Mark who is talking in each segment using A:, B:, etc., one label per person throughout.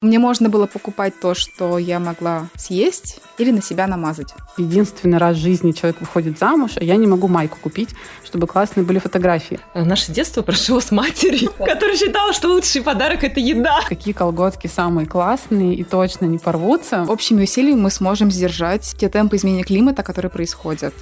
A: Мне можно было покупать то, что я могла съесть или на себя намазать.
B: Единственный раз в жизни человек выходит замуж, а я не могу майку купить, чтобы классные были фотографии.
C: Наше детство прошло с матерью, которая считала, что лучший подарок – это еда.
B: Какие колготки самые классные и точно не порвутся.
A: Общими усилиями мы сможем сдержать те темпы изменения климата, которые происходят.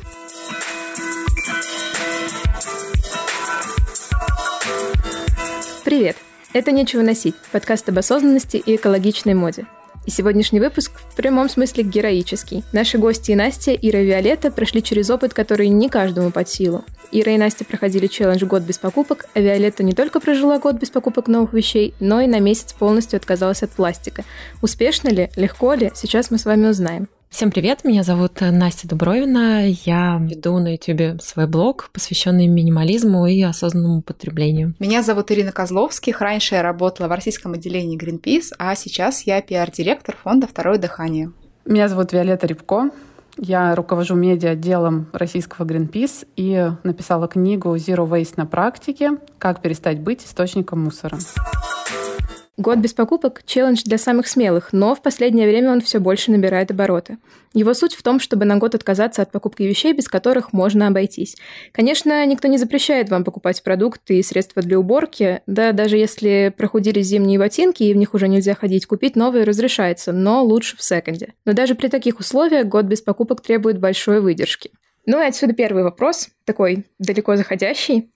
D: Привет! Это «Нечего носить» — подкаст об осознанности и экологичной моде. И сегодняшний выпуск в прямом смысле героический. Наши гости и Настя, Ира и Виолетта прошли через опыт, который не каждому под силу. Ира и Настя проходили челлендж «Год без покупок», а Виолетта не только прожила год без покупок новых вещей, но и на месяц полностью отказалась от пластика. Успешно ли, легко ли, сейчас мы с вами узнаем.
C: Всем привет, меня зовут Настя Дубровина. Я веду на YouTube свой блог, посвященный минимализму и осознанному потреблению.
A: Меня зовут Ирина Козловских. Раньше я работала в российском отделении Greenpeace, а сейчас я пиар-директор фонда «Второе дыхание».
B: Меня зовут Виолетта Рябко. Я руковожу медиа-отделом российского Greenpeace и написала книгу «Zero Waste на практике. Как перестать быть источником мусора».
D: Год без покупок – челлендж для самых смелых, но в последнее время он все больше набирает обороты. Его суть в том, чтобы на год отказаться от покупки вещей, без которых можно обойтись. Конечно, никто не запрещает вам покупать продукты и средства для уборки, да даже если прохудились зимние ботинки и в них уже нельзя ходить, купить новые разрешается, но лучше в секонде. Но даже при таких условиях год без покупок требует большой выдержки. Ну и отсюда первый вопрос, такой далеко заходящий.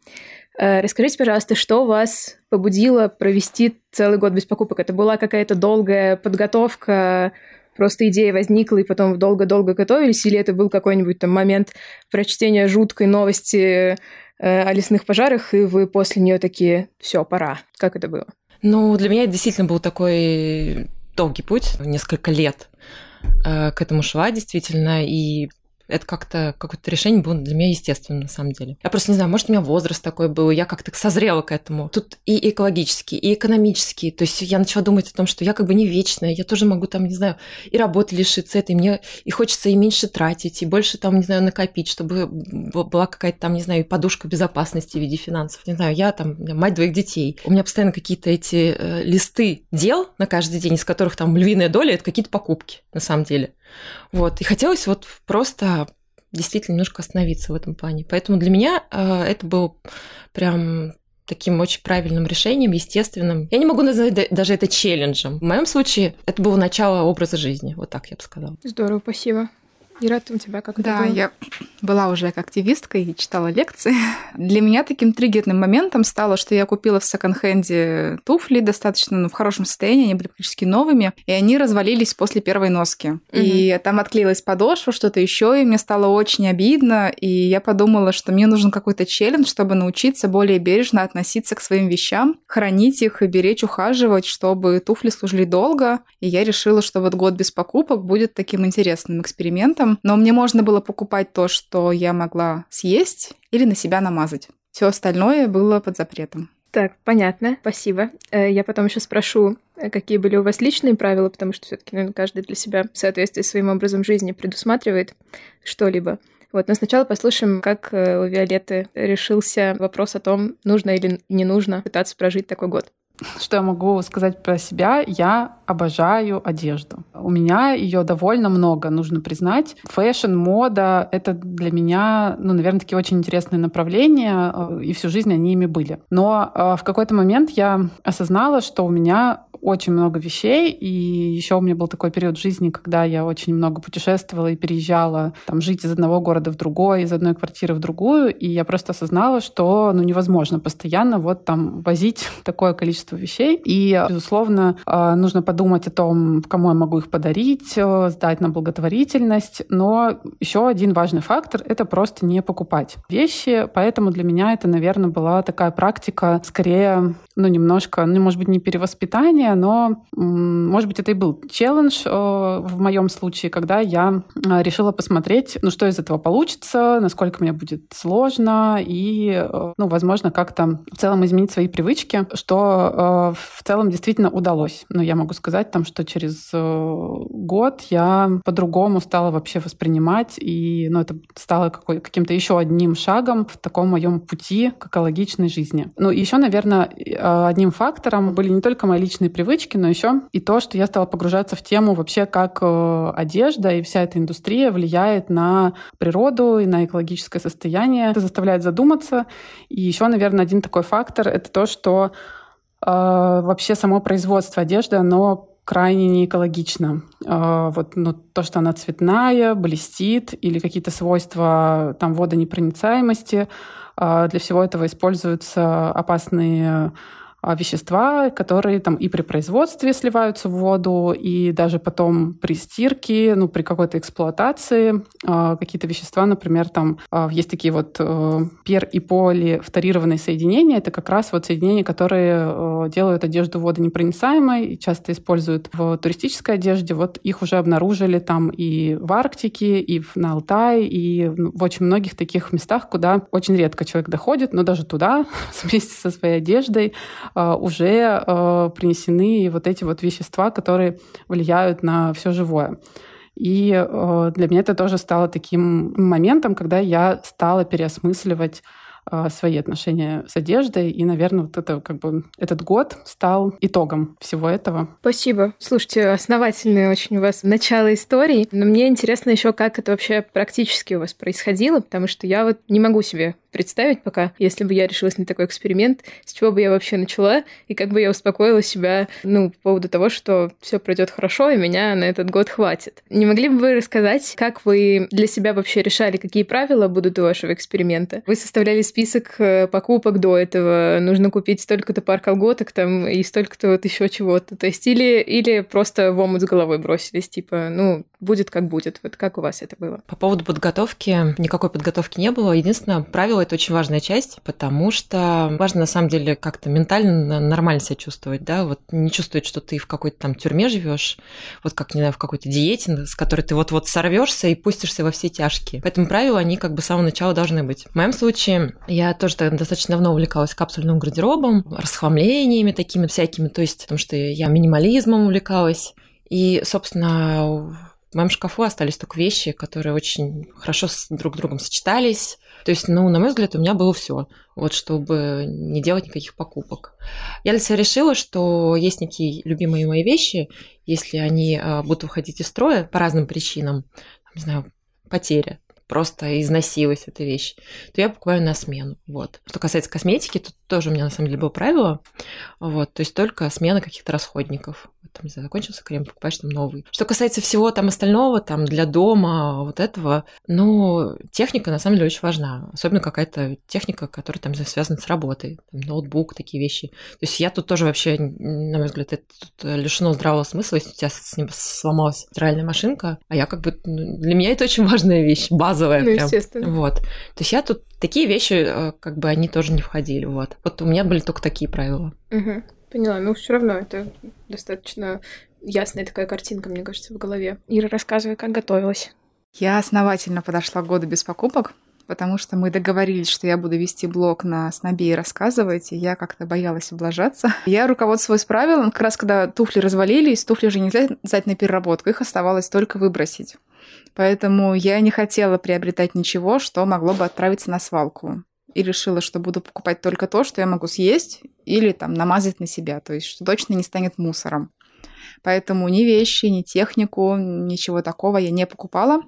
D: Э, расскажите, пожалуйста, что вас побудило провести целый год без покупок? Это была какая-то долгая подготовка, просто идея возникла, и потом долго-долго готовились, или это был какой-нибудь там момент прочтения жуткой новости э, о лесных пожарах, и вы после нее такие, все, пора. Как это было?
C: Ну, для меня это действительно был такой долгий путь, несколько лет э, к этому шла, действительно, и это как-то какое-то решение было для меня естественным, на самом деле. Я просто не знаю, может, у меня возраст такой был, я как-то созрела к этому. Тут и экологический, и экономический. То есть я начала думать о том, что я как бы не вечная, я тоже могу там, не знаю, и работы лишиться этой, мне и хочется и меньше тратить, и больше там, не знаю, накопить, чтобы была какая-то там, не знаю, подушка безопасности в виде финансов. Не знаю, я там мать двоих детей. У меня постоянно какие-то эти э, листы дел на каждый день, из которых там львиная доля – это какие-то покупки, на самом деле. Вот. И хотелось вот просто действительно немножко остановиться в этом плане. Поэтому для меня э, это был прям таким очень правильным решением, естественным. Я не могу назвать даже это челленджем. В моем случае это было начало образа жизни. Вот так я бы сказала.
D: Здорово, спасибо. Ира, у тебя как
A: да,
D: было?
A: я была уже как активистка и читала лекции. Для меня таким триггерным моментом стало, что я купила в секонд-хенде туфли достаточно ну, в хорошем состоянии, они были практически новыми, и они развалились после первой носки. Угу. И там отклеилась подошва, что-то еще, и мне стало очень обидно, и я подумала, что мне нужен какой-то челлендж, чтобы научиться более бережно относиться к своим вещам, хранить их и беречь, ухаживать, чтобы туфли служили долго. И я решила, что вот год без покупок будет таким интересным экспериментом, но мне можно было покупать то, что я могла съесть или на себя намазать. Все остальное было под запретом.
D: Так, понятно, спасибо. Э, я потом еще спрошу, э, какие были у вас личные правила, потому что все-таки наверное, каждый для себя в соответствии с своим образом жизни предусматривает что-либо. Вот, но сначала послушаем, как э, у Виолетты решился вопрос о том, нужно или не нужно пытаться прожить такой год.
B: Что я могу сказать про себя? Я обожаю одежду. У меня ее довольно много, нужно признать. Fashion, мода — это для меня, ну, наверное, такие очень интересные направления, э, и всю жизнь они ими были. Но э, в какой-то момент я осознала, что у меня очень много вещей, и еще у меня был такой период жизни, когда я очень много путешествовала и переезжала, там, жить из одного города в другой, из одной квартиры в другую, и я просто осознала, что, ну, невозможно постоянно вот там возить такое количество вещей, и, безусловно, э, нужно подумать о том, кому я могу их подарить, э, сдать на благотворительность, но еще один важный фактор — это просто не покупать вещи, поэтому для меня это, наверное, была такая практика скорее, ну, немножко, ну, может быть, не перевоспитание, но, может быть, это и был челлендж э, в моем случае, когда я э, решила посмотреть, ну, что из этого получится, насколько мне будет сложно, и, э, ну, возможно, как-то в целом изменить свои привычки, что в целом действительно удалось. Ну, я могу сказать там, что через год я по-другому стала вообще воспринимать, и, ну, это стало каким-то еще одним шагом в таком моем пути к экологичной жизни. Ну, еще, наверное, одним фактором были не только мои личные привычки, но еще и то, что я стала погружаться в тему вообще, как э, одежда и вся эта индустрия влияет на природу и на экологическое состояние. Это заставляет задуматься. И еще, наверное, один такой фактор — это то, что вообще само производство одежды, оно крайне неэкологично. А, вот ну, то, что она цветная, блестит, или какие-то свойства там, водонепроницаемости, а, для всего этого используются опасные а, вещества, которые там и при производстве сливаются в воду, и даже потом при стирке, ну, при какой-то эксплуатации а, какие-то вещества, например, там а, есть такие вот э, пер и поли соединения, это как раз вот соединения, которые э, делают одежду водонепроницаемой, часто используют в туристической одежде. Вот их уже обнаружили там и в Арктике, и на Алтае, и в очень многих таких местах, куда очень редко человек доходит, но даже туда вместе со своей одеждой уже э, принесены вот эти вот вещества, которые влияют на все живое. И э, для меня это тоже стало таким моментом, когда я стала переосмысливать свои отношения с одеждой. И, наверное, вот это как бы этот год стал итогом всего этого.
D: Спасибо. Слушайте, основательное очень у вас начало истории. Но мне интересно еще, как это вообще практически у вас происходило, потому что я вот не могу себе представить пока, если бы я решилась на такой эксперимент, с чего бы я вообще начала, и как бы я успокоила себя, ну, по поводу того, что все пройдет хорошо, и меня на этот год хватит. Не могли бы вы рассказать, как вы для себя вообще решали, какие правила будут у вашего эксперимента? Вы составляли список э, покупок до этого, нужно купить столько-то пар колготок там и столько-то вот еще чего-то. То есть или, или просто в омут с головой бросились, типа, ну, будет как будет. Вот как у вас это было?
C: По поводу подготовки, никакой подготовки не было. Единственное, правило – это очень важная часть, потому что важно на самом деле как-то ментально нормально себя чувствовать, да, вот не чувствовать, что ты в какой-то там тюрьме живешь, вот как, не знаю, в какой-то диете, с которой ты вот-вот сорвешься и пустишься во все тяжкие. Поэтому правила, они как бы с самого начала должны быть. В моем случае я тоже достаточно давно увлекалась капсульным гардеробом, расхламлениями такими всякими, то есть потому что я минимализмом увлекалась. И, собственно, в моем шкафу остались только вещи, которые очень хорошо с друг другом сочетались. То есть, ну, на мой взгляд, у меня было все, вот чтобы не делать никаких покупок. Я для себя решила, что есть некие любимые мои вещи, если они а, будут выходить из строя по разным причинам, не знаю, потеря, просто износилась эта вещь, то я покупаю на смену. Вот. Что касается косметики, тут тоже у меня на самом деле было правило. Вот, то есть только смена каких-то расходников там, не знаю, закончился крем, покупаешь там новый. Что касается всего там остального, там, для дома, вот этого, ну, техника на самом деле очень важна. Особенно какая-то техника, которая там связана с работой. Там, ноутбук, такие вещи. То есть я тут тоже вообще, на мой взгляд, это тут лишено здравого смысла, если у тебя с ним сломалась стиральная машинка, а я как бы, ну, для меня это очень важная вещь, базовая ну, прям. естественно. Вот. То есть я тут такие вещи, э, как бы они тоже не входили, вот. Вот у меня были только такие правила.
D: Угу. Поняла, но все равно это достаточно ясная такая картинка, мне кажется, в голове. Ира, рассказывай, как готовилась.
A: Я основательно подошла к году без покупок, потому что мы договорились, что я буду вести блог на снобе и рассказывать, и я как-то боялась облажаться. Я руководствуюсь правилом, как раз когда туфли развалились, туфли же нельзя взять на переработку, их оставалось только выбросить. Поэтому я не хотела приобретать ничего, что могло бы отправиться на свалку и решила, что буду покупать только то, что я могу съесть или там намазать на себя, то есть что точно не станет мусором. Поэтому ни вещи, ни технику, ничего такого я не покупала.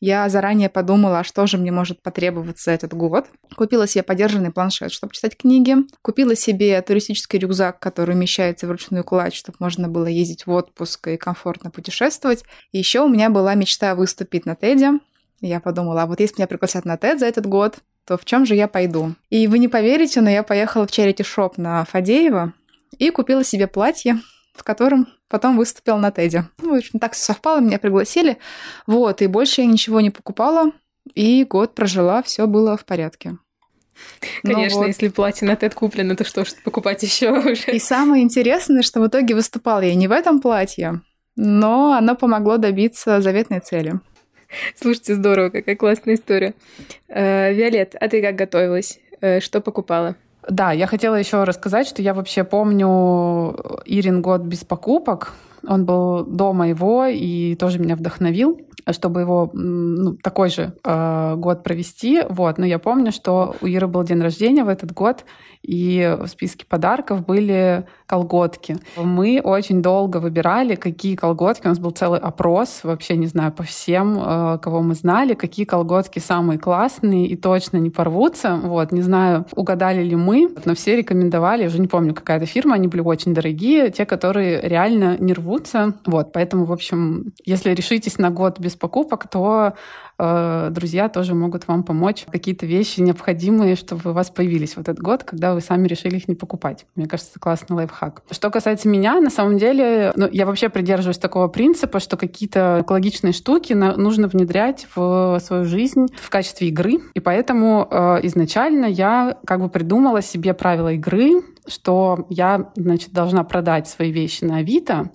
A: Я заранее подумала, а что же мне может потребоваться этот год. Купила себе подержанный планшет, чтобы читать книги. Купила себе туристический рюкзак, который умещается в ручную кладь, чтобы можно было ездить в отпуск и комфортно путешествовать. Еще у меня была мечта выступить на Теде. Я подумала, а вот если меня пригласят на TED за этот год, то в чем же я пойду? И вы не поверите, но я поехала в Shop на Фадеева и купила себе платье, в котором потом выступила на Теде. Ну, в общем, так все совпало, меня пригласили. Вот, и больше я ничего не покупала, и год прожила, все было в порядке.
D: Конечно, вот. если платье на Тед куплено, то что ж покупать еще уже?
A: И самое интересное, что в итоге выступала я не в этом платье, но оно помогло добиться заветной цели.
D: Слушайте, здорово, какая классная история. Э, Виолет, а ты как готовилась? Э, что покупала?
B: Да, я хотела еще рассказать, что я вообще помню Ирин год без покупок, Он был до моего и тоже меня вдохновил чтобы его ну, такой же э, год провести. Вот. Но я помню, что у Иры был день рождения в этот год, и в списке подарков были колготки. Мы очень долго выбирали, какие колготки. У нас был целый опрос, вообще, не знаю, по всем, э, кого мы знали, какие колготки самые классные и точно не порвутся. Вот, не знаю, угадали ли мы, но все рекомендовали, уже не помню, какая-то фирма, они были очень дорогие, те, которые реально не рвутся. Вот, поэтому, в общем, если решитесь на год без покупок, то друзья тоже могут вам помочь. Какие-то вещи необходимые, чтобы у вас появились в этот год, когда вы сами решили их не покупать. Мне кажется, это классный лайфхак. Что касается меня, на самом деле, ну, я вообще придерживаюсь такого принципа, что какие-то экологичные штуки нужно внедрять в свою жизнь в качестве игры. И поэтому э, изначально я как бы придумала себе правила игры, что я, значит, должна продать свои вещи на Авито,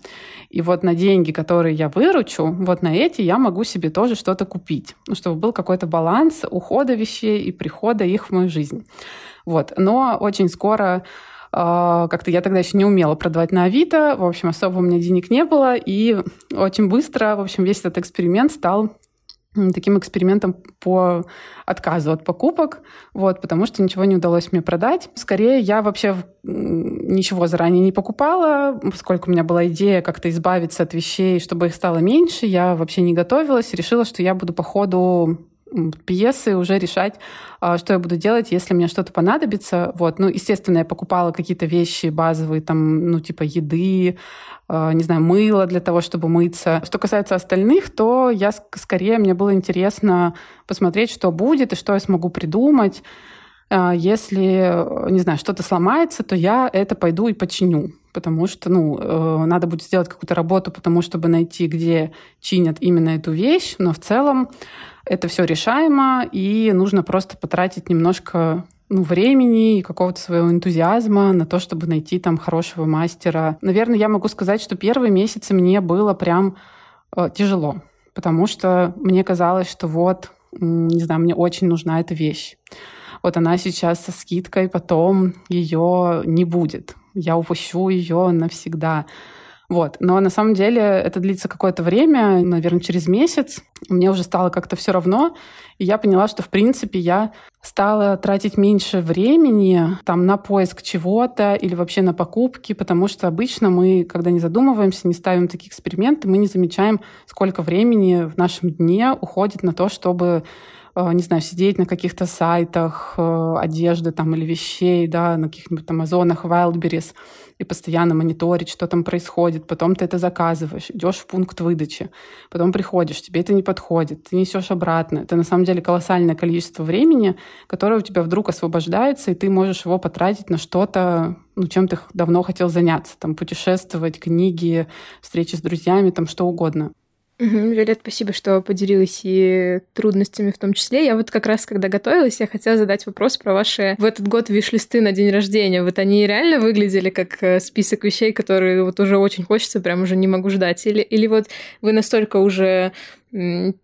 B: и вот на деньги, которые я выручу, вот на эти я могу себе тоже что-то купить, ну, чтобы был какой-то баланс ухода вещей и прихода их в мою жизнь. Вот. Но очень скоро а, как-то я тогда еще не умела продавать на Авито, в общем, особо у меня денег не было, и очень быстро, в общем, весь этот эксперимент стал таким экспериментом по отказу от покупок, вот, потому что ничего не удалось мне продать. Скорее, я вообще ничего заранее не покупала, поскольку у меня была идея как-то избавиться от вещей, чтобы их стало меньше, я вообще не готовилась, решила, что я буду по ходу пьесы уже решать, а, что я буду делать, если мне что-то понадобится. Вот. Ну, естественно, я покупала какие-то вещи базовые, там, ну, типа еды, а, не знаю, мыло для того, чтобы мыться. Что касается остальных, то я скорее, мне было интересно посмотреть, что будет и что я смогу придумать. А, если, не знаю, что-то сломается, то я это пойду и починю потому что, ну, э, надо будет сделать какую-то работу, потому чтобы найти, где чинят именно эту вещь, но в целом это все решаемо, и нужно просто потратить немножко ну, времени и какого-то своего энтузиазма на то, чтобы найти там хорошего мастера. Наверное, я могу сказать, что первые месяцы мне было прям э, тяжело, потому что мне казалось, что вот, не знаю, мне очень нужна эта вещь. Вот она сейчас со скидкой, потом ее не будет. Я упущу ее навсегда. Вот. Но на самом деле это длится какое-то время, наверное, через месяц. Мне уже стало как-то все равно. И я поняла, что, в принципе, я стала тратить меньше времени там, на поиск чего-то или вообще на покупки, потому что обычно мы, когда не задумываемся, не ставим такие эксперименты, мы не замечаем, сколько времени в нашем дне уходит на то, чтобы не знаю, сидеть на каких-то сайтах э, одежды там или вещей, да, на каких-нибудь там Озонах, Wildberries, и постоянно мониторить, что там происходит. Потом ты это заказываешь, идешь в пункт выдачи, потом приходишь, тебе это не подходит, ты несешь обратно. Это на самом деле колоссальное количество времени, которое у тебя вдруг освобождается, и ты можешь его потратить на что-то, ну, чем ты давно хотел заняться. Там путешествовать, книги, встречи с друзьями, там что угодно.
D: Угу, Виолет, спасибо, что поделилась и трудностями в том числе. Я вот как раз, когда готовилась, я хотела задать вопрос про ваши в этот год виш-листы на день рождения. Вот они реально выглядели как э, список вещей, которые вот уже очень хочется, прям уже не могу ждать? Или, или вот вы настолько уже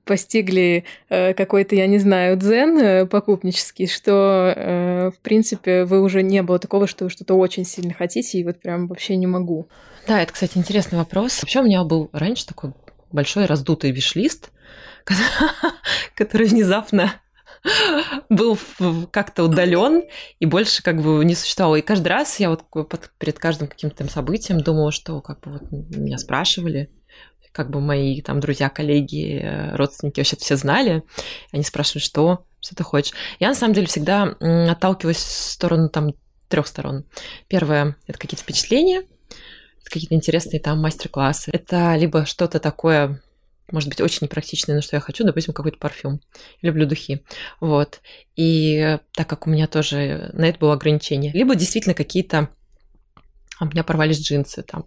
D: постигли э, какой-то, я не знаю, дзен э, покупнический, что, в принципе, вы уже не было такого, что вы что-то очень сильно хотите, и вот прям вообще не могу.
C: Да, это, кстати, интересный вопрос. Вообще у меня был раньше такой большой раздутый виш-лист, который внезапно был как-то удален и больше как бы не существовал. И каждый раз я вот перед каждым каким-то событием думала, что как бы вот меня спрашивали, как бы мои там друзья, коллеги, родственники вообще все знали. Они спрашивали, что, что ты хочешь. Я на самом деле всегда отталкиваюсь в сторону там трех сторон. Первое – это какие-то впечатления, какие-то интересные там мастер-классы. Это либо что-то такое, может быть, очень непрактичное, но что я хочу, допустим, какой-то парфюм. Люблю духи. Вот. И так как у меня тоже на это было ограничение. Либо действительно какие-то... А у меня порвались джинсы там.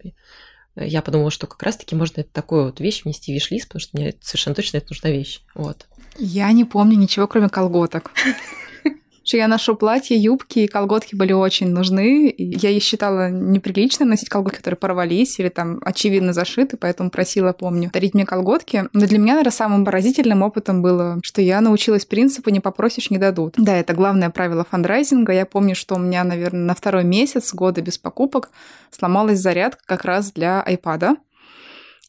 C: Я подумала, что как раз-таки можно это такую вот вещь внести в виш-лист, потому что мне совершенно точно это нужна вещь. Вот.
A: Я не помню ничего, кроме колготок что я ношу платья, юбки, и колготки были очень нужны. Я их считала неприличным носить колготки, которые порвались или там очевидно зашиты, поэтому просила, помню, дарить мне колготки. Но для меня, наверное, самым поразительным опытом было, что я научилась принципу «не попросишь, не дадут». Да, это главное правило фандрайзинга. Я помню, что у меня, наверное, на второй месяц года без покупок сломалась зарядка как раз для айпада.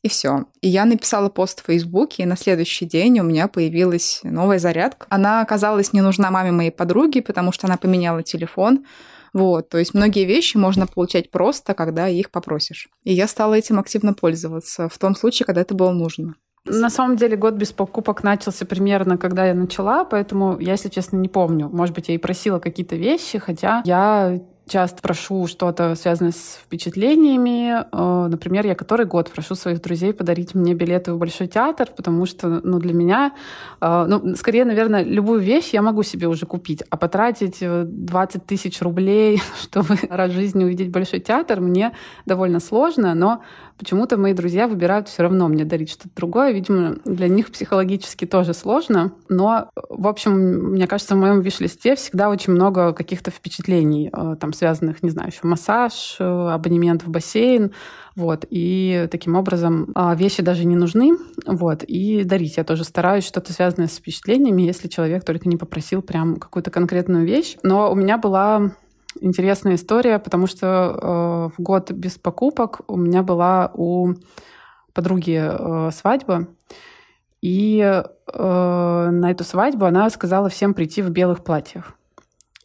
A: И все. И я написала пост в Фейсбуке, и на следующий день у меня появилась новая зарядка. Она оказалась не нужна маме моей подруги, потому что она поменяла телефон. Вот, то есть многие вещи можно получать просто, когда их попросишь. И я стала этим активно пользоваться в том случае, когда это было нужно.
B: На самом деле год без покупок начался примерно, когда я начала, поэтому я, если честно, не помню. Может быть, я и просила какие-то вещи, хотя я часто прошу что-то связанное с впечатлениями. Э, например, я который год прошу своих друзей подарить мне билеты в Большой театр, потому что ну, для меня, э, ну, скорее, наверное, любую вещь я могу себе уже купить, а потратить 20 э, тысяч рублей, чтобы раз в жизни увидеть Большой театр, мне довольно сложно, но почему-то мои друзья выбирают все равно мне дарить что-то другое. Видимо, для них психологически тоже сложно. Но, в общем, мне кажется, в моем виш-листе всегда очень много каких-то впечатлений, там, связанных, не знаю, еще массаж, э, абонемент в бассейн, вот, и таким образом а, вещи даже не нужны, вот, и дарить я тоже стараюсь что-то связанное с впечатлениями, если человек только не попросил прям какую-то конкретную вещь. Но у меня была интересная история, потому что э, в год без покупок у меня была у подруги э, свадьба, и э, на эту свадьбу она сказала всем прийти в белых платьях.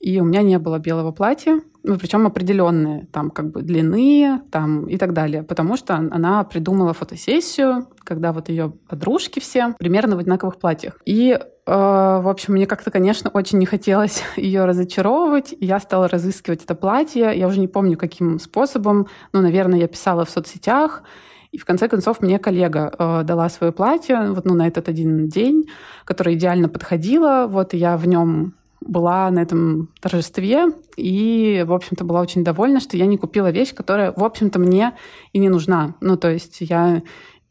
B: И у меня не было белого платья, ну, причем определенные, там, как бы длины, там, и так далее, потому что она придумала фотосессию, когда вот ее подружки все примерно в одинаковых платьях. И, э, в общем, мне как-то, конечно, очень не хотелось ее разочаровывать, я стала разыскивать это платье, я уже не помню, каким способом, ну, наверное, я писала в соцсетях, и в конце концов мне коллега э, дала свое платье вот ну, на этот один день, которое идеально подходило. Вот и я в нем была на этом торжестве и, в общем-то, была очень довольна, что я не купила вещь, которая, в общем-то, мне и не нужна. Ну, то есть я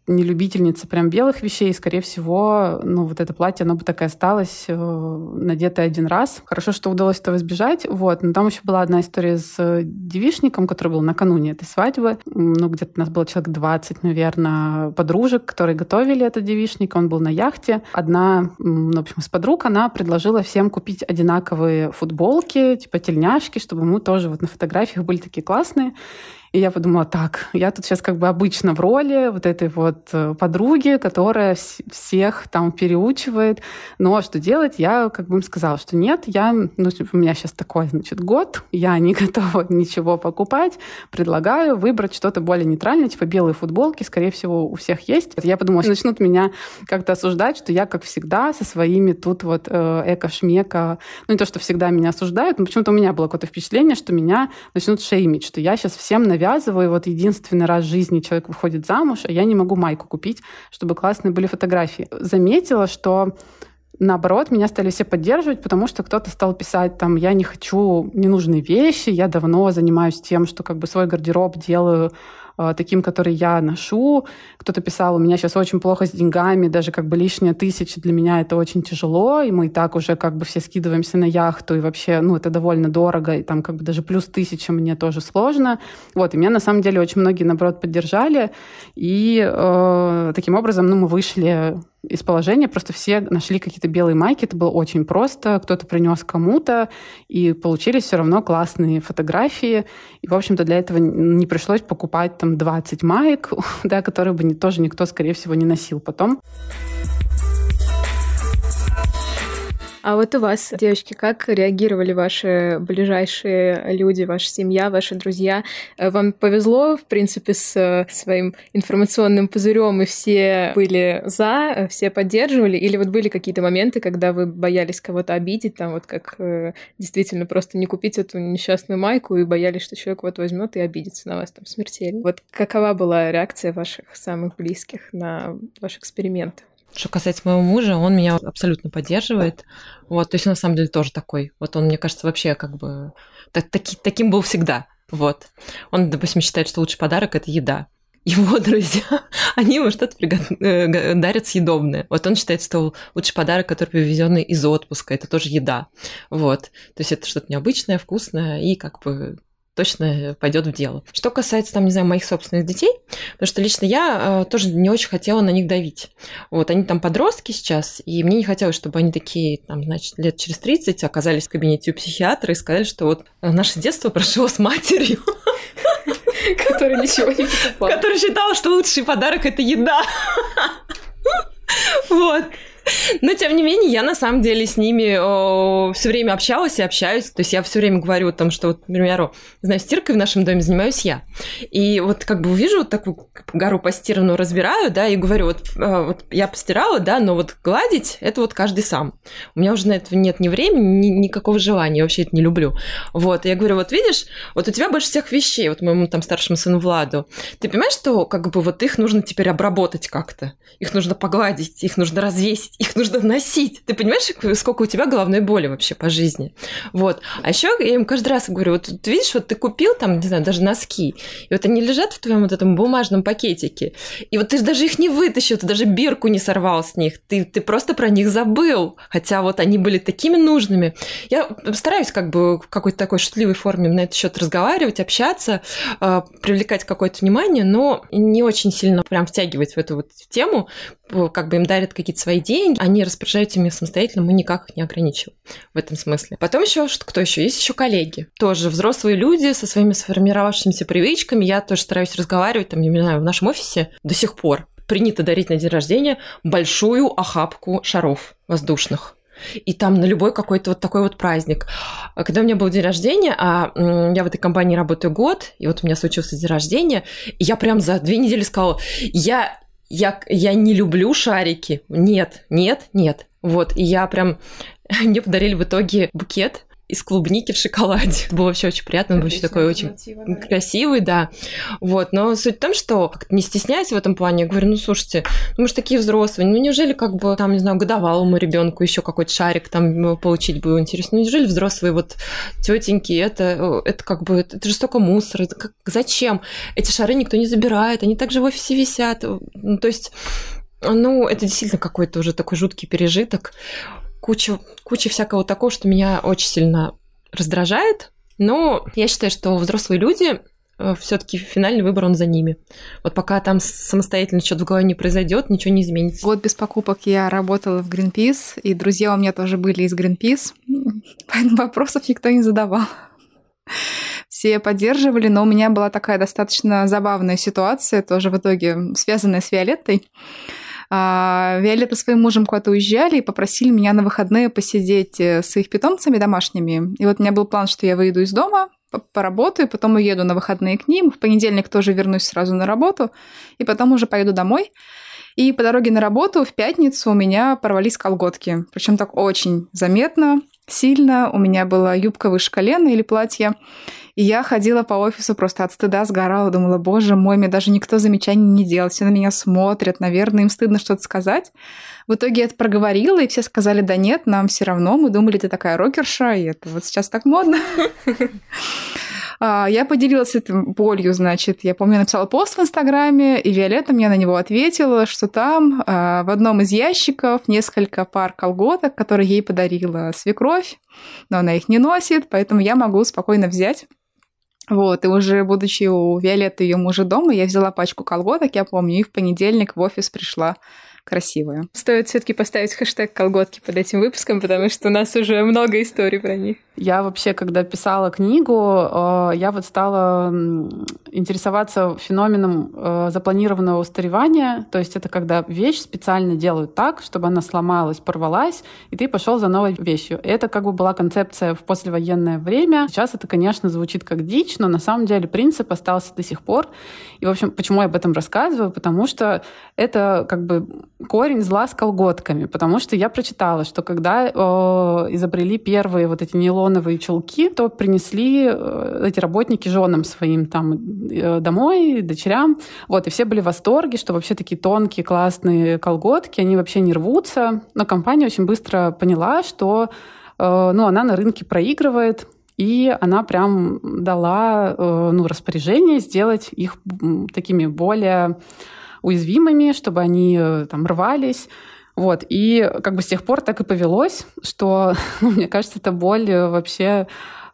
B: не любительница прям белых вещей, скорее всего, ну, вот это платье, оно бы так и осталось э, надетое один раз. Хорошо, что удалось этого избежать, вот. Но там еще была одна история с э, девишником, который был накануне этой свадьбы. Ну, где-то у нас было человек 20, наверное, подружек, которые готовили этот девишник. Он был на яхте. Одна, ну, в общем, из подруг, она предложила всем купить одинаковые футболки, типа тельняшки, чтобы мы тоже вот на фотографиях были такие классные. И я подумала, так, я тут сейчас как бы обычно в роли вот этой вот э, подруги, которая всех там переучивает. Но что делать? Я как бы им сказала, что нет, я, ну, типа, у меня сейчас такой, значит, год, я не готова ничего покупать, предлагаю выбрать что-то более нейтральное, типа белые футболки, скорее всего, у всех есть. Я подумала, что начнут меня как-то осуждать, что я, как всегда, со своими тут вот э, эко-шмека, ну не то, что всегда меня осуждают, но почему-то у меня было какое-то впечатление, что меня начнут шеймить, что я сейчас всем, наверное, навязываю. Вот единственный раз в жизни человек выходит замуж, а я не могу майку купить, чтобы классные были фотографии. Заметила, что наоборот, меня стали все поддерживать, потому что кто-то стал писать там, я не хочу ненужные вещи, я давно занимаюсь тем, что как бы свой гардероб делаю таким, который я ношу. Кто-то писал, у меня сейчас очень плохо с деньгами, даже как бы лишняя тысяча для меня это очень тяжело, и мы и так уже как бы все скидываемся на яхту, и вообще, ну, это довольно дорого, и там как бы даже плюс тысяча мне тоже сложно. Вот, и меня на самом деле очень многие, наоборот, поддержали, и э, таким образом, ну, мы вышли из положения. Просто все нашли какие-то белые майки. Это было очень просто. Кто-то принес кому-то, и получились все равно классные фотографии. И, в общем-то, для этого не пришлось покупать там 20 маек, да, которые бы не, тоже никто, скорее всего, не носил потом.
D: А вот у вас, девочки, как реагировали ваши ближайшие люди, ваша семья, ваши друзья? Э, вам повезло, в принципе, с э, своим информационным пузырем, и все были за, э, все поддерживали? Или вот были какие-то моменты, когда вы боялись кого-то обидеть, там вот как действительно просто не купить эту несчастную майку и боялись, что человек вот возьмет и обидится на вас там смертельно? Вот какова была реакция ваших самых близких на ваш эксперимент?
C: Что касается моего мужа, он меня абсолютно поддерживает. Вот, то есть он на самом деле тоже такой. Вот он, мне кажется, вообще как бы так, таки, таким был всегда. Вот. Он, допустим, считает, что лучший подарок это еда. Его друзья, они ему что-то пригод... Э, дарят съедобное. Вот он считает, что лучший подарок, который привезенный из отпуска, это тоже еда. Вот. То есть это что-то необычное, вкусное и как бы точно пойдет в дело. Что касается, там, не знаю, моих собственных детей, потому что лично я э, тоже не очень хотела на них давить. Вот, они там подростки сейчас, и мне не хотелось, чтобы они такие, там, значит, лет через 30 оказались в кабинете у психиатра и сказали, что вот наше детство прошло с матерью.
D: Который ничего не покупал.
C: Который считал, что лучший подарок – это еда. Вот. Но, тем не менее, я на самом деле с ними все время общалась и общаюсь. То есть я все время говорю о том, что, вот, например, знаю, стиркой в нашем доме занимаюсь я. И вот как бы увижу вот такую гору постиранную, разбираю, да, и говорю, вот, э, вот я постирала, да, но вот гладить – это вот каждый сам. У меня уже на это нет ни времени, ни, никакого желания, я вообще это не люблю. Вот, и я говорю, вот видишь, вот у тебя больше всех вещей, вот моему там старшему сыну Владу. Ты понимаешь, что как бы вот их нужно теперь обработать как-то? Их нужно погладить, их нужно развесить, их нужно носить. Ты понимаешь, сколько у тебя головной боли вообще по жизни? Вот. А еще я им каждый раз говорю, вот ты видишь, вот ты купил там, не знаю, даже носки, и вот они лежат в твоем вот этом бумажном пакетике, и вот ты даже их не вытащил, ты даже бирку не сорвал с них, ты, ты просто про них забыл, хотя вот они были такими нужными. Я стараюсь как бы в какой-то такой шутливой форме на этот счет разговаривать, общаться, э, привлекать какое-то внимание, но не очень сильно прям втягивать в эту вот тему, как бы им дарят какие-то свои деньги, они распоряжаются ими самостоятельно, мы никак их не ограничиваем в этом смысле. Потом еще что кто еще? Есть еще коллеги. Тоже взрослые люди со своими сформировавшимися привычками. Я тоже стараюсь разговаривать, там, не знаю, в нашем офисе до сих пор принято дарить на день рождения большую охапку шаров воздушных и там на любой какой-то вот такой вот праздник. Когда у меня был день рождения, а я в этой компании работаю год, и вот у меня случился день рождения, и я прям за две недели сказала, я я, я не люблю шарики. Нет, нет, нет. Вот, и я прям... Мне подарили в итоге букет из клубники в шоколаде. Это было вообще очень приятно, он был еще такой очень да. красивый, да. Вот, но суть в том, что не стесняюсь в этом плане, я говорю, ну слушайте, ну, мы же такие взрослые, ну неужели как бы там, не знаю, годовалому ребенку еще какой-то шарик там получить было интересно? Ну неужели взрослые вот тетеньки, это, это как бы, это же столько мусора, это как, зачем? Эти шары никто не забирает, они также в офисе висят. Ну, то есть ну, это действительно какой-то уже такой жуткий пережиток куча, куча всякого такого, что меня очень сильно раздражает. Но я считаю, что взрослые люди э, все-таки финальный выбор он за ними. Вот пока там самостоятельно что-то в голове не произойдет, ничего не изменится.
A: Год без покупок я работала в Greenpeace, и друзья у меня тоже были из Greenpeace, поэтому вопросов никто не задавал. Все поддерживали, но у меня была такая достаточно забавная ситуация, тоже в итоге связанная с Виолеттой. А, Виолетта своим мужем куда-то уезжали и попросили меня на выходные посидеть э, с их питомцами домашними. И вот у меня был план, что я выйду из дома, поработаю, потом уеду на выходные к ним, в понедельник тоже вернусь сразу на работу, и потом уже поеду домой. И по дороге на работу в пятницу у меня порвались колготки. Причем так очень заметно, сильно. У меня была юбка выше колена или платье. И я ходила по офису просто от стыда сгорала, думала, боже мой, мне даже никто замечаний не делает, все на меня смотрят, наверное, им стыдно что-то сказать. В итоге я это проговорила, и все сказали, да нет, нам все равно, мы думали, ты такая рокерша, и это вот сейчас так модно. А, я поделилась этой болью, значит. Я помню, я написала пост в Инстаграме, и Виолетта мне на него ответила, что там а, в одном из ящиков несколько пар колготок, которые ей подарила свекровь, но она их не носит, поэтому я могу спокойно взять вот, и уже будучи у Виолетты ее мужа дома, я взяла пачку колготок, я помню, и в понедельник в офис пришла красивая.
D: Стоит все-таки поставить хэштег колготки под этим выпуском, потому что у нас уже много историй про них.
B: Я вообще, когда писала книгу, э, я вот стала интересоваться феноменом э, запланированного устаревания. То есть это когда вещь специально делают так, чтобы она сломалась, порвалась, и ты пошел за новой вещью. Это как бы была концепция в послевоенное время. Сейчас это, конечно, звучит как дичь, но на самом деле принцип остался до сих пор. И, в общем, почему я об этом рассказываю? Потому что это как бы корень зла с колготками, потому что я прочитала, что когда э, изобрели первые вот эти нейлоновые чулки, то принесли э, эти работники женам своим там э, домой, дочерям, вот, и все были в восторге, что вообще такие тонкие, классные колготки, они вообще не рвутся, но компания очень быстро поняла, что э, ну, она на рынке проигрывает, и она прям дала ну, распоряжение сделать их такими более уязвимыми, чтобы они там рвались. Вот. И как бы с тех пор так и повелось, что, ну, мне кажется, это боль э, вообще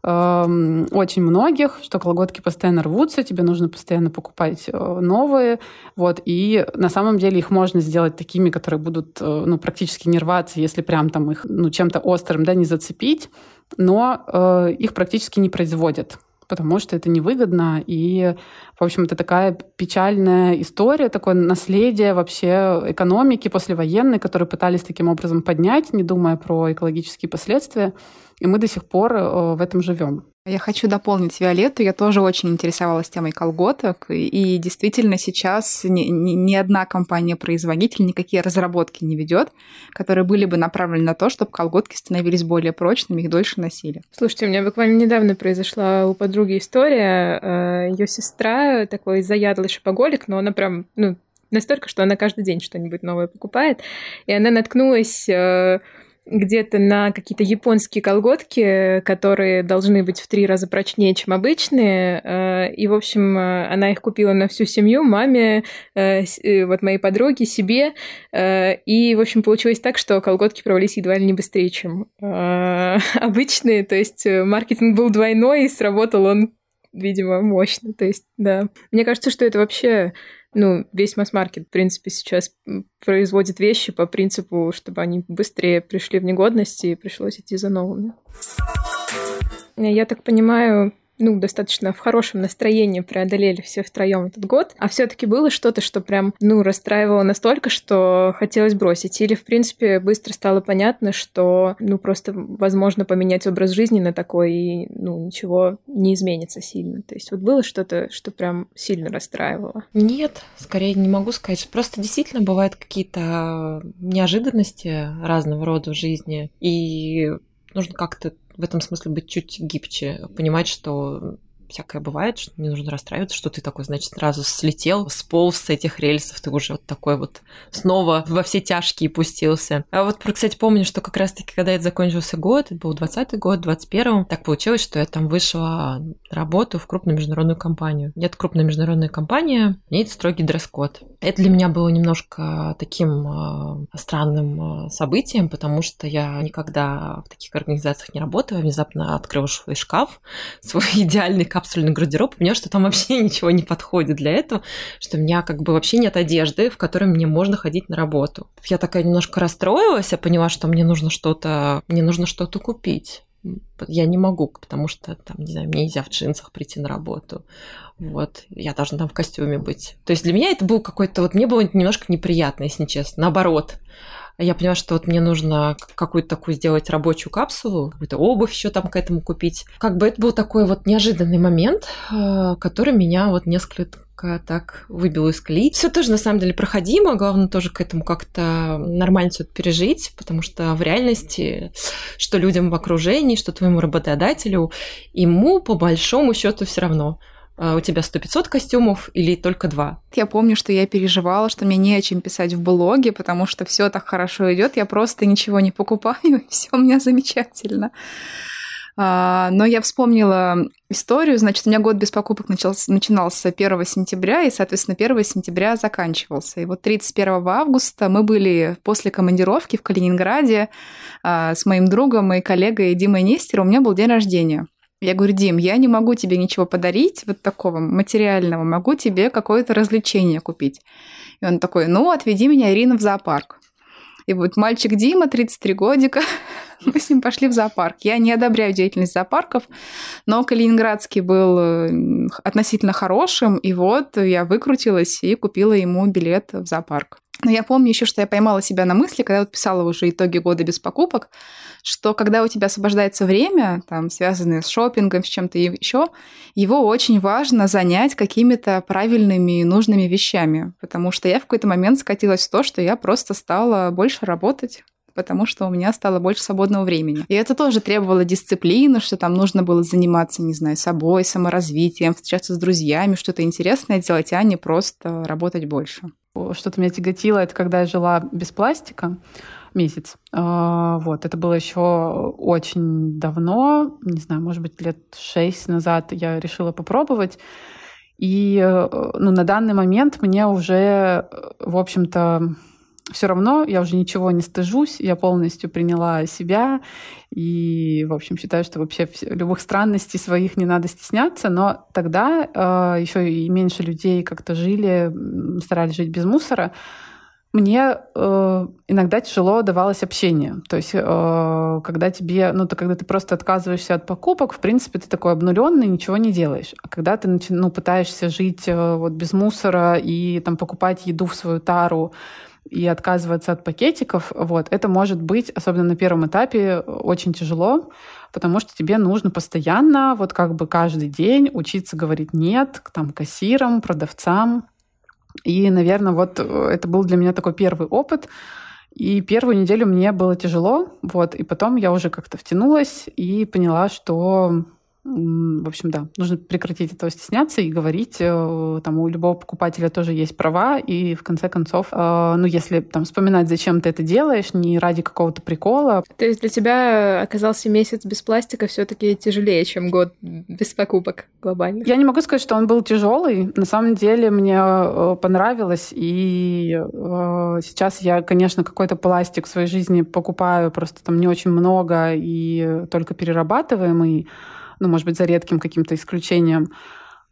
B: эм, очень многих, что колготки постоянно рвутся, тебе нужно постоянно покупать э, новые, вот, и на самом деле их можно сделать такими, которые будут, ну, практически не рваться, если прям там их, ну, чем-то острым, да, не зацепить, но э, их практически не производят потому что это невыгодно. И, в общем, это такая печальная история, такое наследие вообще экономики послевоенной, которую пытались таким образом поднять, не думая про экологические последствия. И мы до сих пор э, в этом живем.
A: Я хочу дополнить Виолетту. Я тоже очень интересовалась темой колготок. И действительно сейчас ни, ни, ни одна компания-производитель никакие разработки не ведет, которые были бы направлены на то, чтобы колготки становились более прочными, их дольше носили.
D: Слушайте, у меня буквально недавно произошла у подруги история. Э, Ее сестра такой заядлый шопоголик, но она прям, ну, настолько, что она каждый день что-нибудь новое покупает. И она наткнулась э, где-то на какие-то японские колготки, которые должны быть в три раза прочнее, чем обычные. Э, и, в общем, э, она их купила на всю семью, маме, э, вот моей подруге, себе. И, в общем, получилось так, что колготки провалились едва ли не быстрее, чем обычные. То есть маркетинг был двойной, и сработал он видимо, мощно. То есть, да. Мне кажется, что это вообще ну, весь масс-маркет, в принципе, сейчас производит вещи по принципу, чтобы они быстрее пришли в негодность и пришлось идти за новыми. Я так понимаю, ну, достаточно в хорошем настроении преодолели все втроем этот год, а все-таки было что-то, что прям, ну, расстраивало настолько, что хотелось бросить. Или, в принципе, быстро стало понятно, что, ну, просто возможно поменять образ жизни на такой, и, ну, ничего не изменится сильно. То есть вот было что-то, что прям сильно расстраивало?
C: Нет, скорее не могу сказать. Просто действительно бывают какие-то неожиданности разного рода в жизни, и нужно как-то в этом смысле быть чуть гибче, понимать, что всякое бывает, что не нужно расстраиваться, что ты такой, значит, сразу слетел, сполз с этих рельсов, ты уже вот такой вот снова во все тяжкие пустился. А вот, кстати, помню, что как раз-таки, когда это закончился год, это был 20 год, 21-м, так получилось, что я там вышла работу в крупную международную компанию. Нет, крупная международная компания, это строгий дресс-код. Это для меня было немножко таким э, странным э, событием, потому что я никогда в таких организациях не работала, внезапно открыла свой шкаф, свой идеальный капсульный гардероб, поняла, что там вообще ничего не подходит для этого, что у меня как бы вообще нет одежды, в которой мне можно ходить на работу. Я такая немножко расстроилась, я поняла, что мне нужно что-то, мне нужно что-то купить я не могу, потому что, там, не знаю, мне нельзя в джинсах прийти на работу. Вот, я должна там в костюме быть. То есть для меня это был какой-то, вот мне было немножко неприятно, если честно. Наоборот, я поняла, что вот мне нужно какую-то такую сделать рабочую капсулу, какую-то обувь еще там к этому купить. Как бы это был такой вот неожиданный момент, э, который меня вот несколько так выбил из колеи. Все тоже на самом деле проходимо, главное тоже к этому как-то нормально все это пережить, потому что в реальности, что людям в окружении, что твоему работодателю, ему по большому счету все равно у тебя 100-500 костюмов или только два?
A: Я помню, что я переживала, что мне не о чем писать в блоге, потому что все так хорошо идет, я просто ничего не покупаю, все у меня замечательно. А, но я вспомнила историю, значит, у меня год без покупок начался, начинался 1 сентября, и, соответственно, 1 сентября заканчивался. И вот 31 августа мы были после командировки в Калининграде а, с моим другом и коллегой Димой Нестером, у меня был день рождения. Я говорю, Дим, я не могу тебе ничего подарить, вот такого материального, могу тебе какое-то развлечение купить. И он такой, ну, отведи меня, Ирина, в зоопарк. И вот мальчик Дима, 33 годика, мы с ним пошли в зоопарк. Я не одобряю деятельность зоопарков, но Калининградский был относительно хорошим, и вот я выкрутилась и купила ему билет в зоопарк. Но я помню еще, что я поймала себя на мысли, когда вот писала уже итоги года без покупок, что когда у тебя освобождается время, там, связанное с шопингом, с чем-то еще, его очень важно занять какими-то правильными и нужными вещами. Потому что я в какой-то момент скатилась в то, что я просто стала больше работать потому что у меня стало больше свободного времени. И это тоже требовало дисциплины, что там нужно было заниматься, не знаю, собой, саморазвитием, встречаться с друзьями, что-то интересное делать, а не просто работать больше.
B: Что-то меня тяготило, это когда я жила без пластика месяц. А, вот, это было еще очень давно, не знаю, может быть, лет шесть назад я решила попробовать. И ну, на данный момент мне уже, в общем-то, все равно я уже ничего не стыжусь, я полностью приняла себя и, в общем, считаю, что вообще любых странностей своих не надо стесняться, но тогда э, еще и меньше людей как-то жили, старались жить без мусора, Мне э, иногда тяжело давалось общение. То есть, э, когда тебе, ну, то, когда ты просто отказываешься от покупок, в принципе, ты такой обнуленный, ничего не делаешь. А когда ты ну, пытаешься жить э, вот без мусора и там покупать еду в свою тару, и отказываться от пакетиков, вот, это может быть, особенно на первом этапе, очень тяжело, потому что тебе нужно постоянно, вот как бы каждый день учиться говорить «нет» к там, кассирам, продавцам. И, наверное, вот э, это был для меня такой первый опыт, и первую неделю мне было тяжело, вот, и потом я уже как-то втянулась и поняла, что в общем, да, нужно прекратить этого стесняться и говорить. Э, там у любого покупателя тоже есть права, и в конце концов, э, ну, если там вспоминать, зачем ты это делаешь, не ради какого-то прикола.
D: То есть для тебя оказался месяц без пластика все-таки тяжелее, чем год без покупок глобально?
B: Я не могу сказать, что он был тяжелый. На самом деле мне э, понравилось, и сейчас я, конечно, какой-то пластик в своей жизни покупаю, просто там не очень много и только перерабатываемый ну, может быть, за редким каким-то исключением.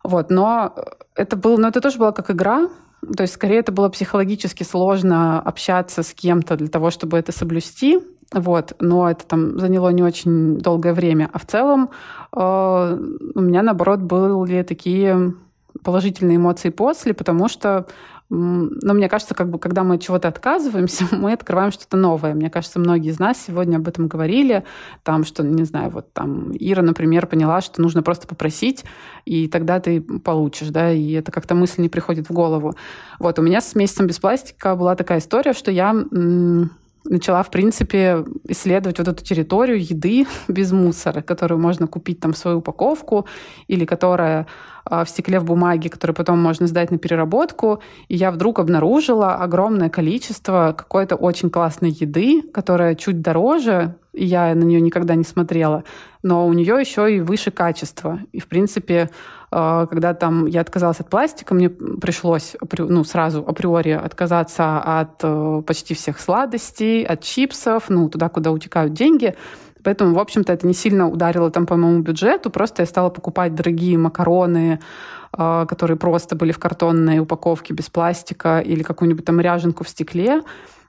B: Вот, но это был, но это тоже было как игра, то есть скорее это было психологически сложно общаться с кем-то для того, чтобы это соблюсти, вот, но это там заняло не очень долгое время. А в целом э, у меня, наоборот, были такие положительные эмоции после, потому что но мне кажется, как бы, когда мы от чего-то отказываемся, мы открываем что-то новое. Мне кажется, многие из нас сегодня об этом говорили, там, что, не знаю, вот там Ира, например, поняла, что нужно просто попросить, и тогда ты получишь, да, и это как-то мысль не приходит в голову. Вот, у меня с месяцем без пластика была такая история, что я начала, в принципе, исследовать вот эту территорию еды без мусора, которую можно купить там в свою упаковку или которая в стекле в бумаге, который потом можно сдать на переработку. И я вдруг обнаружила огромное количество какой-то очень классной еды, которая чуть дороже, и я на нее никогда не смотрела, но у нее еще и выше качество. И, в принципе, а, когда там я отказалась от пластика, мне пришлось ну, сразу априори отказаться от э, почти всех сладостей, от чипсов, ну, туда, куда утекают деньги. Поэтому, в общем-то, это не сильно ударило там по моему бюджету. Просто я стала покупать дорогие макароны, а, которые просто были в картонной упаковке без пластика, или какую-нибудь там ряженку в стекле.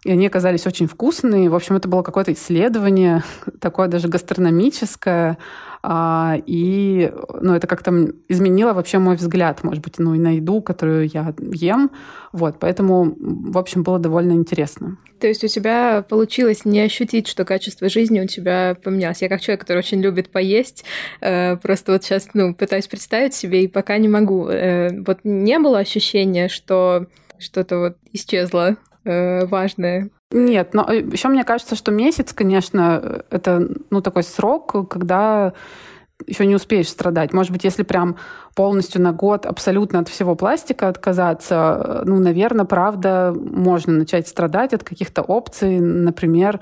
B: И они оказались очень вкусные. В общем, это было какое-то исследование, такое даже гастрономическое. А, и ну, это как-то изменило вообще мой взгляд, может быть, ну и на еду, которую я ем. Вот, поэтому, в общем, было довольно интересно.
D: То есть у тебя получилось не ощутить, что качество жизни у тебя поменялось. Я как человек, который очень любит поесть, э, просто вот сейчас ну, пытаюсь представить себе и пока не могу. Э, вот не было ощущения, что что-то вот исчезло э, важное.
B: Нет, но э, еще мне кажется, что месяц, конечно, это ну, такой срок, когда еще не успеешь страдать. Может быть, если прям полностью на год абсолютно от всего пластика отказаться, ну, наверное, правда, можно начать страдать от каких-то опций, например,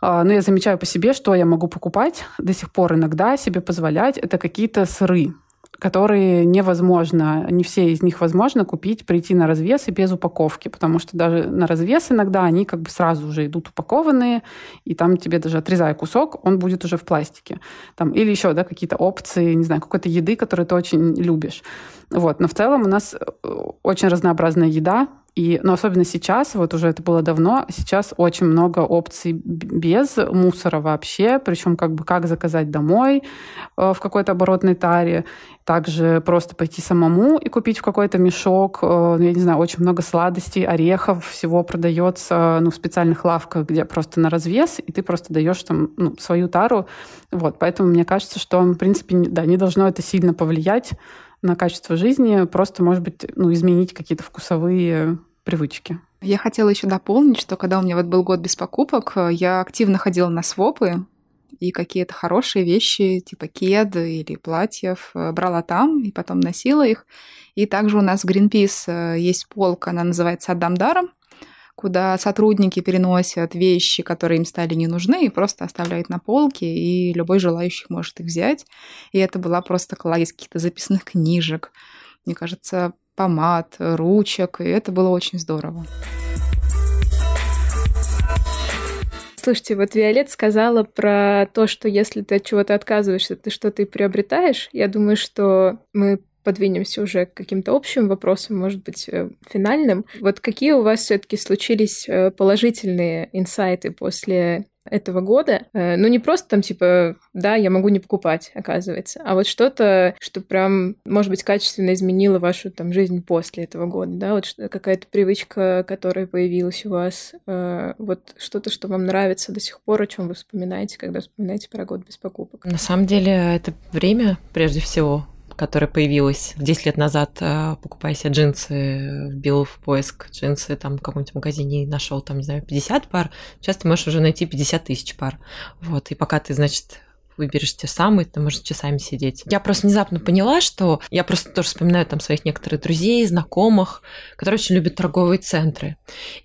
B: а, ну, я замечаю по себе, что я могу покупать до сих пор иногда себе позволять, это какие-то сыры которые невозможно, не все из них возможно купить, прийти на развес и без упаковки, потому что даже на развес иногда они как бы сразу уже идут упакованные, и там тебе даже отрезая кусок, он будет уже в пластике. Там, или еще да, какие-то опции, не знаю, какой-то еды, которую ты очень любишь. Вот. Но в целом у нас э, очень разнообразная еда, и, но особенно сейчас, вот уже это было давно, сейчас очень много опций без мусора вообще, причем как бы как заказать домой э, в какой-то оборотной таре, также просто пойти самому и купить в какой-то мешок, э, ну, я не знаю, очень много сладостей, орехов, всего продается ну, в специальных лавках, где просто на развес, и ты просто даешь там ну, свою тару. Вот, поэтому мне кажется, что, в принципе, да, не должно это сильно повлиять на качество жизни, просто, может быть, ну, изменить какие-то вкусовые привычки.
A: Я хотела еще дополнить, что когда у меня вот был год без покупок, я активно ходила на свопы, и какие-то хорошие вещи, типа кеды или платьев, э, брала там и потом носила их. И также у нас в Greenpeace э, есть полка, она называется «Отдам даром», куда сотрудники переносят вещи, которые им стали не нужны, и просто оставляют на полке, и любой желающий может их взять. И это была просто кладезь каких-то записных книжек, мне кажется, помад, ручек, и это было очень здорово.
D: Слушайте, вот Виолет сказала про то, что если ты от чего-то отказываешься, ты что-то и приобретаешь. Я думаю, что мы подвинемся уже к каким-то общим вопросам, может быть, э, финальным. Вот какие у вас все-таки случились э, положительные инсайты после этого года. Э, ну, не просто там, типа, да, я могу не покупать, оказывается, а вот что-то, что прям, может быть, качественно изменило вашу там жизнь после этого года, да, вот какая-то привычка, которая появилась у вас, вот что-то, что вам нравится до сих пор, о чем вы вспоминаете, когда вспоминаете про год без покупок.
C: На самом деле, это время, прежде всего, которая появилась 10 лет назад, э, покупая себе джинсы, вбил в поиск джинсы там в каком-нибудь магазине и нашел там, не знаю, 50 пар, сейчас ты можешь уже найти 50 тысяч пар. Вот, и пока ты, значит, выберешь те самые, ты можешь часами сидеть. Я просто внезапно поняла, что я просто тоже вспоминаю там своих некоторых друзей, знакомых, которые очень любят торговые центры.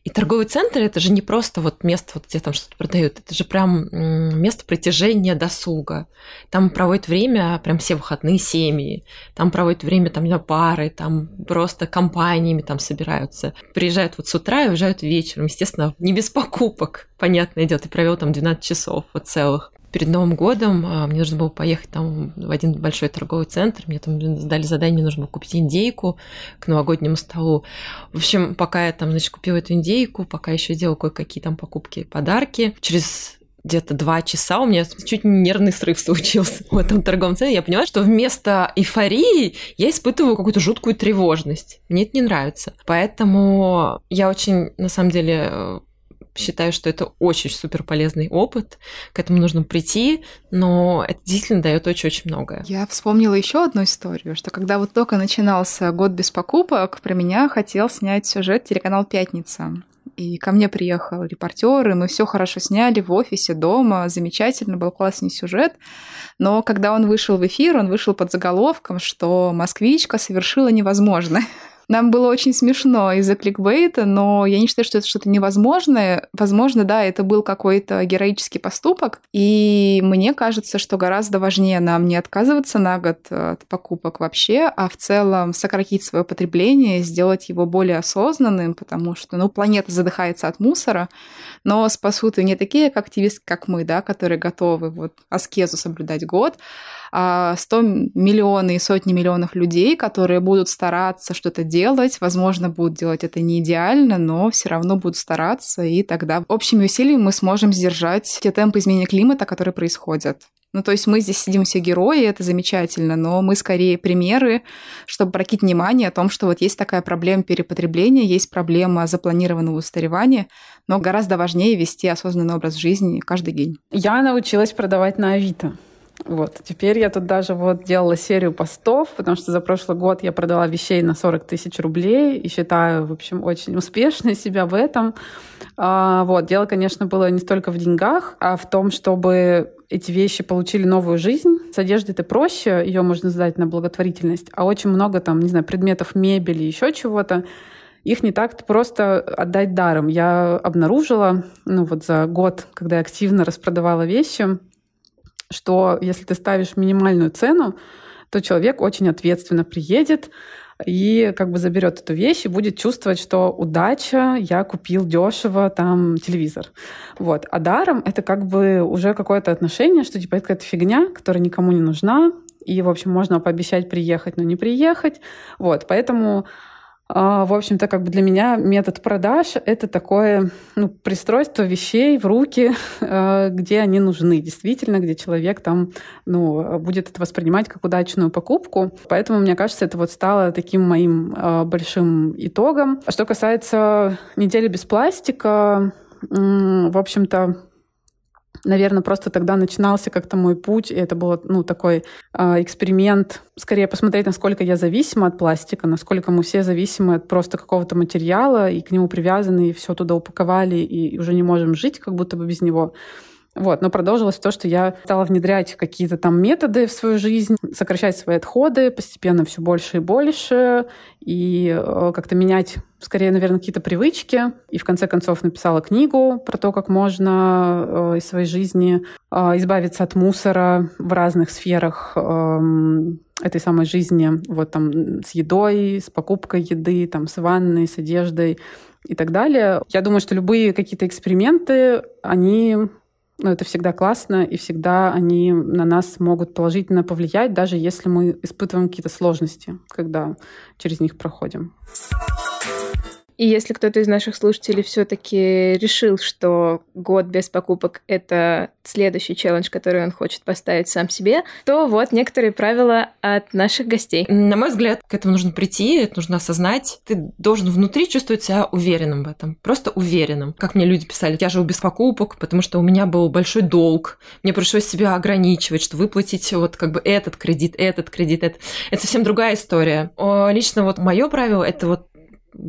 C: И торговые центры это же не просто вот место, вот где там что-то продают, это же прям место притяжения досуга. Там проводят время прям все выходные семьи, там проводят время там на пары, там просто компаниями там собираются. Приезжают вот с утра и уезжают вечером, естественно, не без покупок, понятно, идет, и провел там 12 часов вот целых перед Новым годом а, мне нужно было поехать там в один большой торговый центр, мне там сдали задание, мне нужно было купить индейку к новогоднему столу. В общем, пока я там, значит, купила эту индейку, пока еще делала кое-какие там покупки, подарки, через где-то два часа у меня чуть не нервный срыв случился в этом торговом центре. Я поняла, что вместо эйфории я испытываю какую-то жуткую тревожность. Мне это не нравится. Поэтому я очень, на самом деле, считаю, что это очень супер полезный опыт. К этому нужно прийти, но это действительно дает очень-очень многое.
A: Я вспомнила еще одну историю, что когда вот только начинался год без покупок, про меня хотел снять сюжет телеканал «Пятница». И ко мне приехал репортер, и мы все хорошо сняли в офисе, дома. Замечательно, был классный сюжет. Но когда он вышел в эфир, он вышел под заголовком, что москвичка совершила невозможное. Нам было очень смешно из-за кликбейта, но я не считаю, что это что-то невозможное. Возможно, да, это был какой-то героический поступок, и мне кажется, что гораздо важнее нам не отказываться на год от покупок вообще, а в целом сократить свое потребление, сделать его более осознанным, потому что, ну, планета задыхается от мусора, но спасут и не такие активисты, как мы, да, которые готовы вот аскезу соблюдать год, 100 а, миллионов и сотни миллионов людей, которые будут стараться что-то делать, возможно, будут делать это не идеально, но все равно будут стараться, и тогда общими усилиями мы сможем сдержать те темпы изменения климата, которые происходят. Ну, то есть мы здесь сидим все герои, это замечательно, но мы скорее примеры, чтобы обратить внимание о том, что вот есть такая проблема перепотребления, есть проблема запланированного устаревания, но гораздо важнее вести осознанный образ жизни каждый день.
B: Я научилась продавать на Авито. Вот. Теперь я тут даже вот делала серию постов, потому что за прошлый год я продала вещей на 40 тысяч рублей и считаю, в общем, очень успешной себя в этом. А, вот. Дело, конечно, было не столько в деньгах, а в том, чтобы эти вещи получили новую жизнь. С одеждой это проще, ее можно сдать на благотворительность, а очень много там, не знаю, предметов мебели, еще чего-то, их не так просто отдать даром. Я обнаружила, ну вот за год, когда я активно распродавала вещи, что если ты ставишь минимальную цену, то человек очень ответственно приедет и как бы заберет эту вещь и будет чувствовать, что удача, я купил дешево там телевизор. Вот. А даром это как бы уже какое-то отношение, что типа это какая-то фигня, которая никому не нужна, и, в общем, можно пообещать приехать, но не приехать. Вот. Поэтому в общем-то, как бы для меня метод продаж — это такое ну, пристройство вещей в руки, а, где они нужны действительно, где человек там ну, будет это воспринимать как удачную покупку. Поэтому, мне кажется, это вот стало таким моим а, большим итогом. Что касается недели без пластика, в общем-то, наверное, просто тогда начинался как-то мой путь, и это был, ну, такой э, эксперимент, скорее посмотреть, насколько я зависима от пластика, насколько мы все зависимы от просто какого-то материала, и к нему привязаны, и все туда упаковали, и уже не можем жить как будто бы без него. Вот, но продолжилось то, что я стала внедрять какие-то там методы в свою жизнь, сокращать свои отходы постепенно все больше и больше, и э, как-то менять, скорее, наверное, какие-то привычки. И в конце концов написала книгу про то, как можно э, из своей жизни э, избавиться от мусора в разных сферах эм, этой самой жизни, вот там с едой, с покупкой еды, там с ванной, с одеждой и так далее. Я думаю, что любые какие-то эксперименты, они но это всегда классно, и всегда они на нас могут положительно повлиять, даже если мы испытываем какие-то сложности, когда через них проходим.
D: И если кто-то из наших слушателей все-таки решил, что год без покупок — это следующий челлендж, который он хочет поставить сам себе, то вот некоторые правила от наших гостей.
C: На мой взгляд, к этому нужно прийти, это нужно осознать. Ты должен внутри чувствовать себя уверенным в этом, просто уверенным. Как мне люди писали, я живу без покупок, потому что у меня был большой долг, мне пришлось себя ограничивать, что выплатить вот как бы этот кредит, этот кредит, этот. Это совсем другая история. Лично вот мое правило — это вот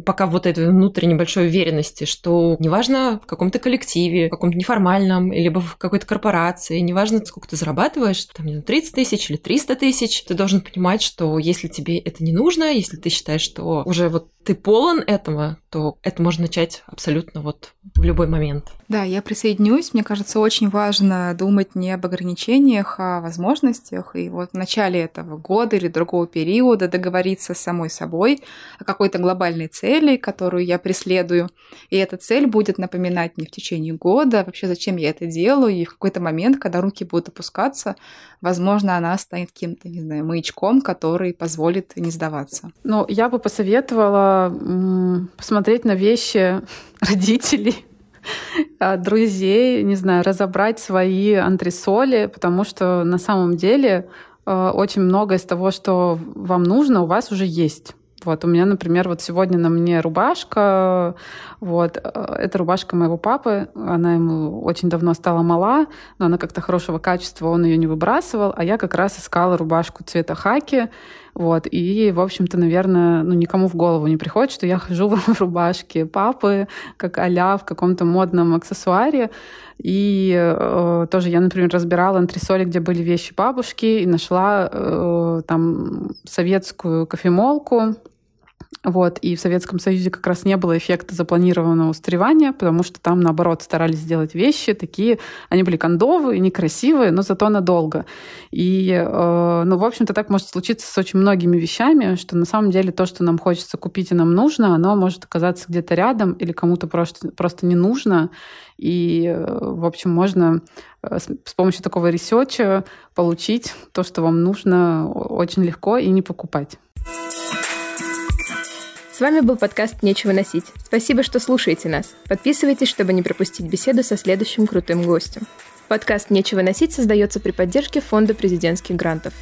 C: пока вот этой внутренней большой уверенности, что неважно в каком то коллективе, в каком-то неформальном, либо в какой-то корпорации, неважно, сколько ты зарабатываешь, там, 30 тысяч или 300 тысяч, ты должен понимать, что если тебе это не нужно, если ты считаешь, что уже вот ты полон этого, то это можно начать абсолютно вот в любой момент.
A: Да, я присоединюсь. Мне кажется, очень важно думать не об ограничениях, а о возможностях. И вот в начале этого года или другого периода договориться с самой собой о какой-то глобальной цели, которую я преследую. И эта цель будет напоминать мне в течение года вообще, зачем я это делаю. И в какой-то момент, когда руки будут опускаться, возможно, она станет каким-то, не знаю, маячком, который позволит не сдаваться.
B: Ну, я бы посоветовала посмотреть на вещи родителей, а, друзей, не знаю, разобрать свои антресоли, потому что на самом деле а, очень многое из того, что вам нужно, у вас уже есть. Вот, у меня, например, вот сегодня на мне рубашка, вот, э, это рубашка моего папы, она ему очень давно стала мала, но она как-то хорошего качества, он ее не выбрасывал, а я как раз искала рубашку цвета хаки, вот, и, в общем-то, наверное, ну, никому в голову не приходит, что я хожу в рубашке папы, как а в каком-то модном аксессуаре, и э, тоже я, например, разбирала антресоли, где были вещи бабушки, и нашла э, там советскую кофемолку, вот. И в Советском Союзе как раз не было эффекта запланированного устаревания, потому что там, наоборот, старались сделать вещи такие, они были кондовые, некрасивые, но зато надолго. И, э, ну, в общем-то, так может случиться с очень многими вещами, что на самом деле то, что нам хочется купить и нам нужно, оно может оказаться где-то рядом или кому-то просто, просто не нужно. И, э, в общем, можно э, с помощью такого research а получить то, что вам нужно очень легко и не покупать.
D: С вами был подкаст «Нечего носить». Спасибо, что слушаете нас. Подписывайтесь, чтобы не пропустить беседу со следующим крутым гостем. Подкаст «Нечего носить» создается при поддержке Фонда президентских грантов.